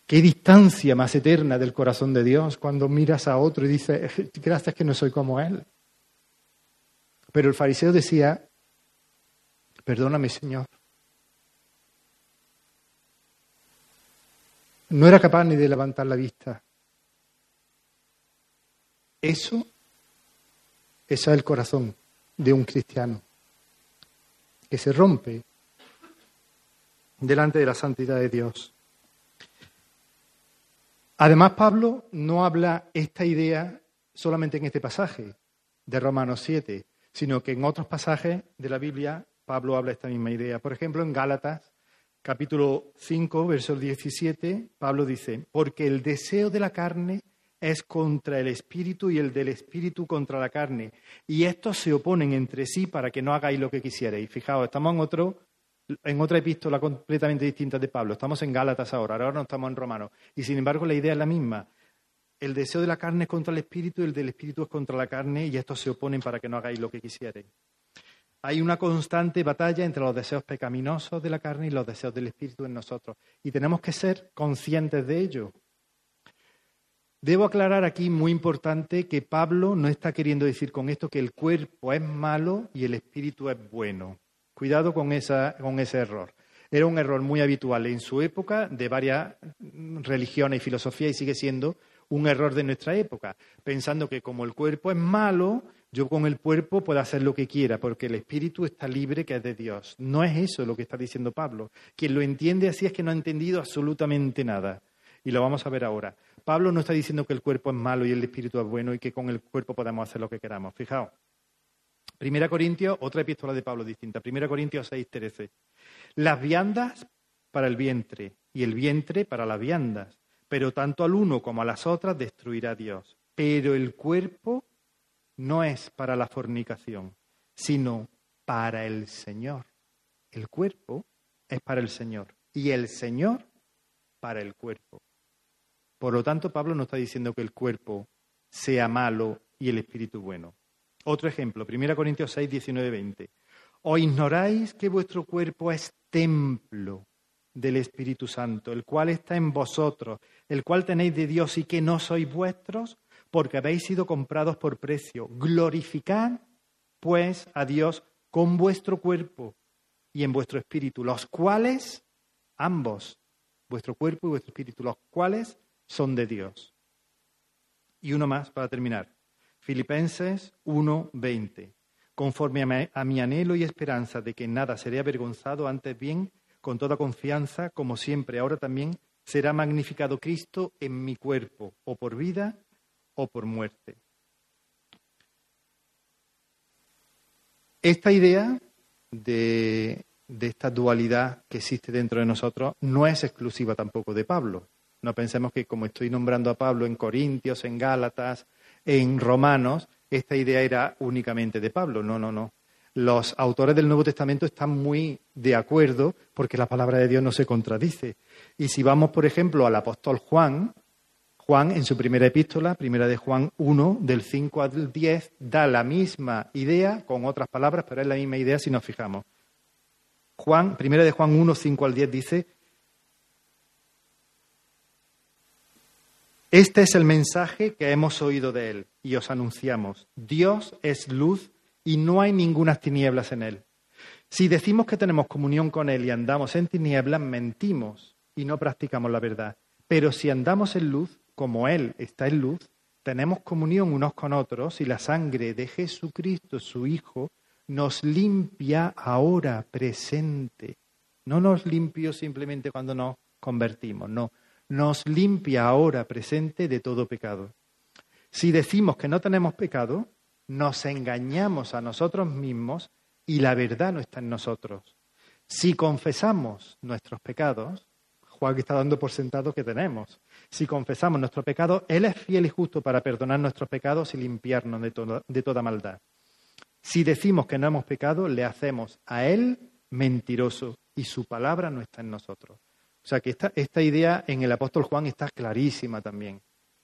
B: Qué distancia más eterna del corazón de Dios cuando miras a otro y dices, gracias que no soy como Él. Pero el fariseo decía, perdóname Señor. No era capaz ni de levantar la vista. Eso, ese es el corazón de un cristiano, que se rompe delante de la santidad de Dios. Además, Pablo no habla esta idea solamente en este pasaje de Romanos 7, sino que en otros pasajes de la Biblia Pablo habla esta misma idea. Por ejemplo, en Gálatas, capítulo 5, verso 17, Pablo dice, porque el deseo de la carne es contra el espíritu y el del espíritu contra la carne. Y estos se oponen entre sí para que no hagáis lo que quisierais. Fijaos, estamos en otro en otra epístola completamente distinta de Pablo. Estamos en Gálatas ahora, ahora no estamos en Romanos. Y sin embargo la idea es la misma. El deseo de la carne es contra el espíritu, el del espíritu es contra la carne y estos se oponen para que no hagáis lo que quisierais. Hay una constante batalla entre los deseos pecaminosos de la carne y los deseos del espíritu en nosotros. Y tenemos que ser conscientes de ello. Debo aclarar aquí, muy importante, que Pablo no está queriendo decir con esto que el cuerpo es malo y el espíritu es bueno. Cuidado con, esa, con ese error. Era un error muy habitual en su época de varias religiones y filosofías y sigue siendo un error de nuestra época, pensando que como el cuerpo es malo, yo con el cuerpo puedo hacer lo que quiera, porque el espíritu está libre, que es de Dios. No es eso lo que está diciendo Pablo. Quien lo entiende así es que no ha entendido absolutamente nada. Y lo vamos a ver ahora. Pablo no está diciendo que el cuerpo es malo y el espíritu es bueno y que con el cuerpo podemos hacer lo que queramos. Fijaos. Primera Corintios, otra epístola de Pablo distinta. Primera Corintios 6, 13. Las viandas para el vientre y el vientre para las viandas, pero tanto al uno como a las otras destruirá Dios. Pero el cuerpo no es para la fornicación, sino para el Señor. El cuerpo es para el Señor y el Señor para el cuerpo. Por lo tanto, Pablo no está diciendo que el cuerpo sea malo y el espíritu bueno. Otro ejemplo, 1 Corintios 6, 19, 20. ¿O ignoráis que vuestro cuerpo es templo del Espíritu Santo, el cual está en vosotros, el cual tenéis de Dios y que no sois vuestros, porque habéis sido comprados por precio? Glorificad, pues, a Dios con vuestro cuerpo y en vuestro espíritu, los cuales, ambos, vuestro cuerpo y vuestro espíritu, los cuales son de Dios. Y uno más para terminar. Filipenses 1:20. Conforme a mi anhelo y esperanza de que nada seré avergonzado, antes bien, con toda confianza, como siempre, ahora también, será magnificado Cristo en mi cuerpo, o por vida o por muerte. Esta idea de, de, esta dualidad que existe dentro de nosotros no es exclusiva tampoco de Pablo. No pensemos que como estoy nombrando a Pablo en Corintios, en Gálatas, en Romanos, esta idea era únicamente de Pablo. No, no, no. Los autores del Nuevo Testamento están muy de acuerdo porque la palabra de Dios no se contradice. Y si vamos, por ejemplo, al apóstol Juan, Juan en su primera epístola, primera de Juan 1, del 5 al 10, da la misma idea con otras palabras, pero es la misma idea si nos fijamos. Juan, primera de Juan 1, 5 al 10 dice, Este es el mensaje que hemos oído de Él y os anunciamos. Dios es luz y no hay ninguna tinieblas en Él. Si decimos que tenemos comunión con Él y andamos en tinieblas, mentimos y no practicamos la verdad. Pero si andamos en luz, como Él está en luz, tenemos comunión unos con otros y la sangre de Jesucristo, su Hijo, nos limpia ahora presente. No nos limpió simplemente cuando nos convertimos, no, nos limpia ahora presente de todo pecado. Si decimos que no tenemos pecado, nos engañamos a nosotros mismos y la verdad no está en nosotros. Si confesamos nuestros pecados, Juan está dando por sentado que tenemos. Si confesamos nuestros pecados, Él es fiel y justo para perdonar nuestros pecados y limpiarnos de, de toda maldad. Si decimos que no hemos pecado, le hacemos a Él mentiroso y su palabra no está en nosotros. Sea que esta, esta idea en el apóstol Juan está clarísima también.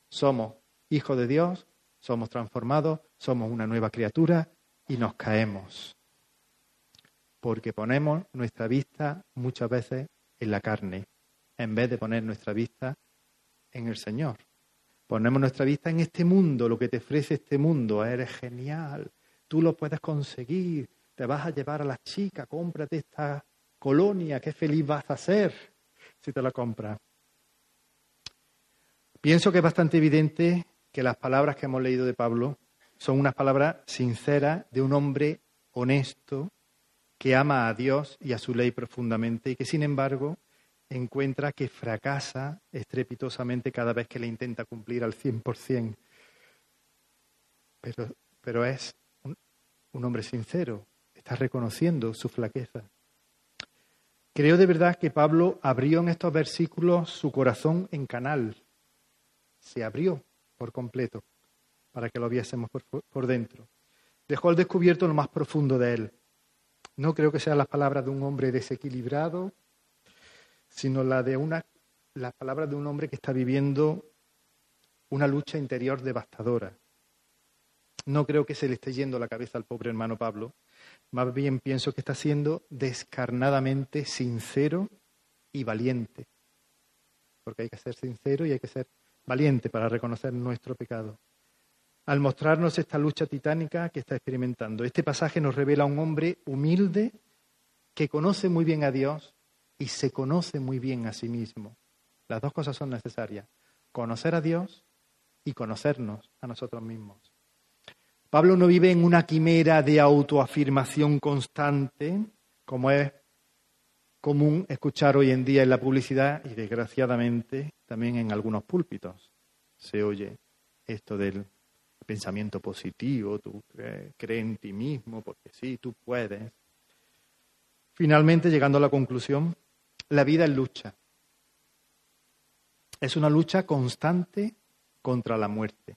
B: Somos hijos de Dios, somos transformados, somos una nueva criatura y nos caemos. Porque ponemos nuestra vista muchas veces en la carne, en vez de poner nuestra vista en el Señor. Ponemos nuestra vista en este mundo, lo que te ofrece este mundo. Eres genial, tú lo puedes conseguir, te vas a llevar a la chica, cómprate esta colonia, qué feliz vas a ser si te la compras. Pienso que es bastante evidente que las palabras que hemos leído de Pablo son unas palabras sinceras de un hombre honesto que ama a Dios y a su ley profundamente y que sin embargo encuentra que fracasa estrepitosamente cada vez que le intenta cumplir al 100%. Pero, pero es un hombre sincero, está reconociendo su flaqueza. Creo de verdad que Pablo abrió en estos versículos su corazón en canal. Se abrió por completo para que lo viésemos por, dentro. Dejó al descubierto lo más profundo de él. No creo que sean las palabras de un hombre desequilibrado, sino la de una, las palabras de un hombre que está viviendo una lucha interior devastadora. No creo que se le esté yendo la cabeza al pobre hermano Pablo. Más bien pienso que está siendo descarnadamente sincero y valiente. Porque hay que ser sincero y hay que ser valiente para reconocer nuestro pecado. Al mostrarnos esta lucha titánica que está experimentando, este pasaje nos revela a un hombre humilde que conoce muy bien a Dios y se conoce muy bien a sí mismo. Las dos cosas son necesarias, conocer a Dios y conocernos a nosotros mismos. Pablo no vive en una quimera de autoafirmación constante, como es común escuchar hoy en día en la publicidad y desgraciadamente también en algunos púlpitos. Se oye esto del pensamiento positivo, tú crees en ti mismo, porque sí, tú puedes. Finalmente, llegando a la conclusión, la vida es lucha. Es una lucha constante contra la muerte.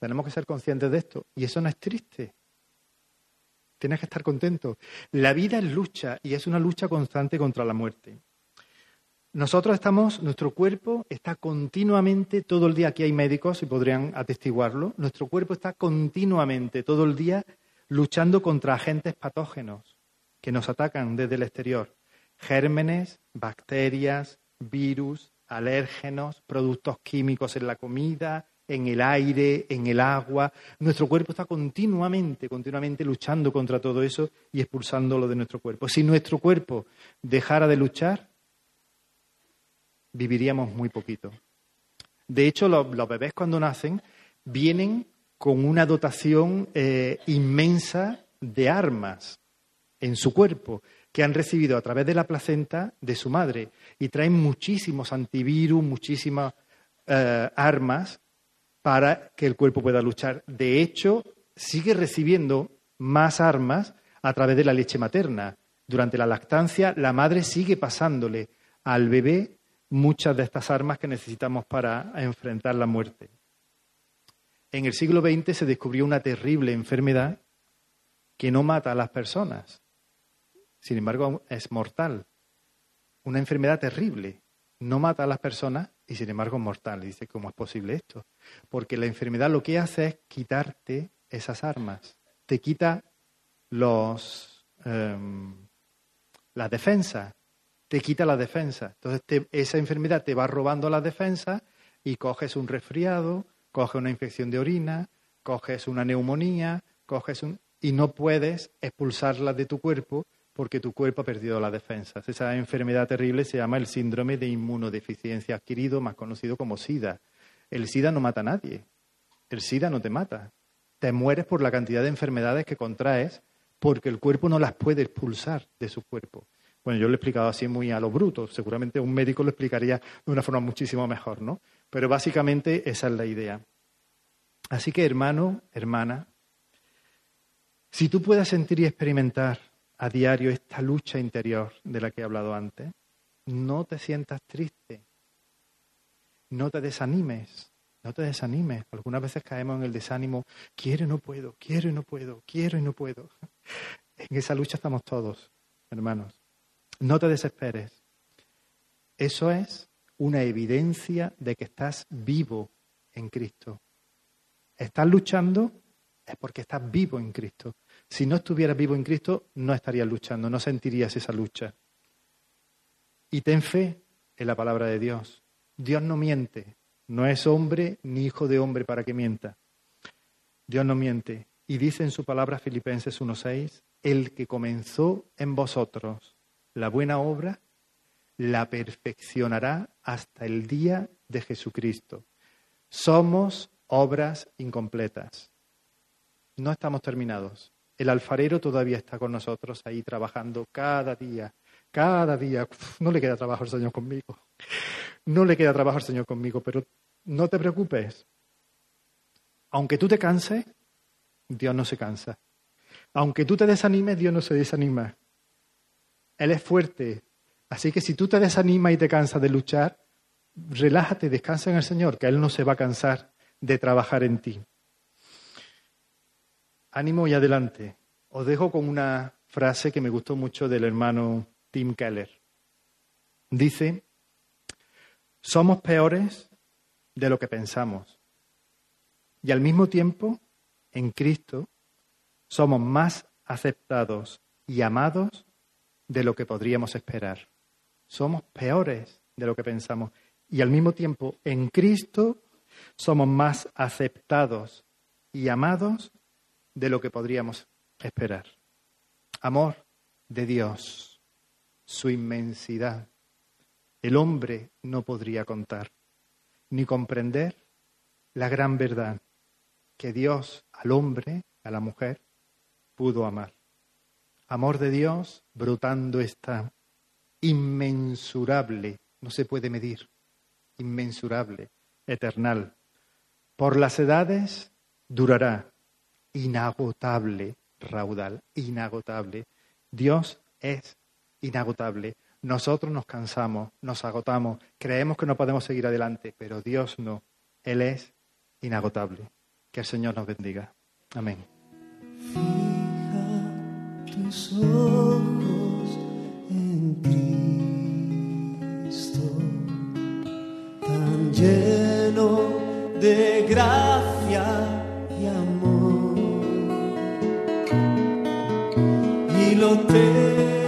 B: Tenemos que ser conscientes de esto. Y eso no es triste. Tienes que estar contento. La vida es lucha y es una lucha constante contra la muerte. Nosotros estamos, nuestro cuerpo está continuamente, todo el día, aquí hay médicos y podrían atestiguarlo, nuestro cuerpo está continuamente, todo el día, luchando contra agentes patógenos que nos atacan desde el exterior. Gérmenes, bacterias, virus, alérgenos, productos químicos en la comida, en el aire, en el agua. Nuestro cuerpo está continuamente, continuamente luchando contra todo eso y expulsándolo de nuestro cuerpo. Si nuestro cuerpo dejara de luchar, viviríamos muy poquito. De hecho, los, bebés cuando nacen vienen con una dotación eh, inmensa de armas en su cuerpo que han recibido a través de la placenta de su madre y traen muchísimos antivirus, muchísimas eh, armas para que el cuerpo pueda luchar. De hecho, sigue recibiendo más armas a través de la leche materna. Durante la lactancia, la madre sigue pasándole al bebé muchas de estas armas que necesitamos para enfrentar la muerte. En el siglo XX se descubrió una terrible enfermedad que no mata a las personas, sin embargo es mortal. Una enfermedad terrible, no mata a las personas y sin embargo es mortal. dice, ¿cómo es posible esto? Porque la enfermedad lo que hace es quitarte esas armas, te quita los, em, las defensas, te quita la defensa. Entonces esa enfermedad te va robando la defensa y coges un resfriado, coges una infección de orina, coges una neumonía, coges un... y no puedes expulsarla de tu cuerpo porque tu cuerpo ha perdido la defensa. Esa enfermedad terrible se llama el síndrome de inmunodeficiencia adquirido, más conocido como SIDA. El SIDA no mata a nadie. El SIDA no te mata. Te mueres por la cantidad de enfermedades que contraes porque el cuerpo no las puede expulsar de su cuerpo. Bueno, yo lo he explicado así muy a lo bruto. Seguramente un médico lo explicaría de una forma muchísimo mejor, ¿no? Pero básicamente esa es la idea. Así que, hermano, hermana, si tú puedes sentir y experimentar a diario esta lucha interior de la que he hablado antes, no te sientas triste, no te desanimes, no te desanimes. Algunas veces caemos en el desánimo, quiero y no puedo, quiero y no puedo, quiero y no puedo. En esa lucha estamos todos, hermanos. No te desesperes. Eso es una evidencia de que estás vivo en Cristo. Estás luchando es porque estás vivo en Cristo. Si no estuvieras vivo en Cristo, no estarías luchando, no sentirías esa lucha. Y ten fe en la palabra de Dios. Dios no miente, no es hombre ni hijo de hombre para que mienta. Dios no miente. Y dice en su palabra Filipenses 1.6, el que comenzó en vosotros la buena obra, la perfeccionará hasta el día de Jesucristo. Somos obras incompletas. No estamos terminados. El alfarero todavía está con nosotros ahí trabajando cada día, cada día. no le queda trabajo al Señor conmigo. No le queda trabajo al Señor conmigo, pero no te preocupes. Aunque tú te canses, Dios no se cansa. Aunque tú te desanimes, Dios no se desanima. Él es fuerte. Así que si tú te desanimas y te cansas de luchar, relájate, descansa en el Señor, que Él no se va a cansar de trabajar en ti. Ánimo y adelante. Os dejo con una frase que me gustó mucho del hermano Tim Keller. Dice, somos peores de lo que pensamos. Y al mismo tiempo, en Cristo, somos más aceptados y amados de lo que podríamos esperar. Somos peores de lo que pensamos. Y al mismo tiempo, en Cristo, somos más aceptados y amados de lo que podríamos esperar. Amor de Dios, su inmensidad. El hombre no podría contar ni comprender la gran verdad que Dios al hombre, a la mujer, pudo amar. Amor de Dios brotando está inmensurable, no se puede medir, inmensurable, eternal. Por las edades durará, inagotable raudal, inagotable. Dios es inagotable. Nosotros nos cansamos, nos agotamos, creemos que no podemos seguir adelante, pero Dios no. Él es inagotable. Que el Señor nos bendiga. Amén.
A: Fija tus ojos en Cristo, tan lleno de gracia y amor. Y lo terrenal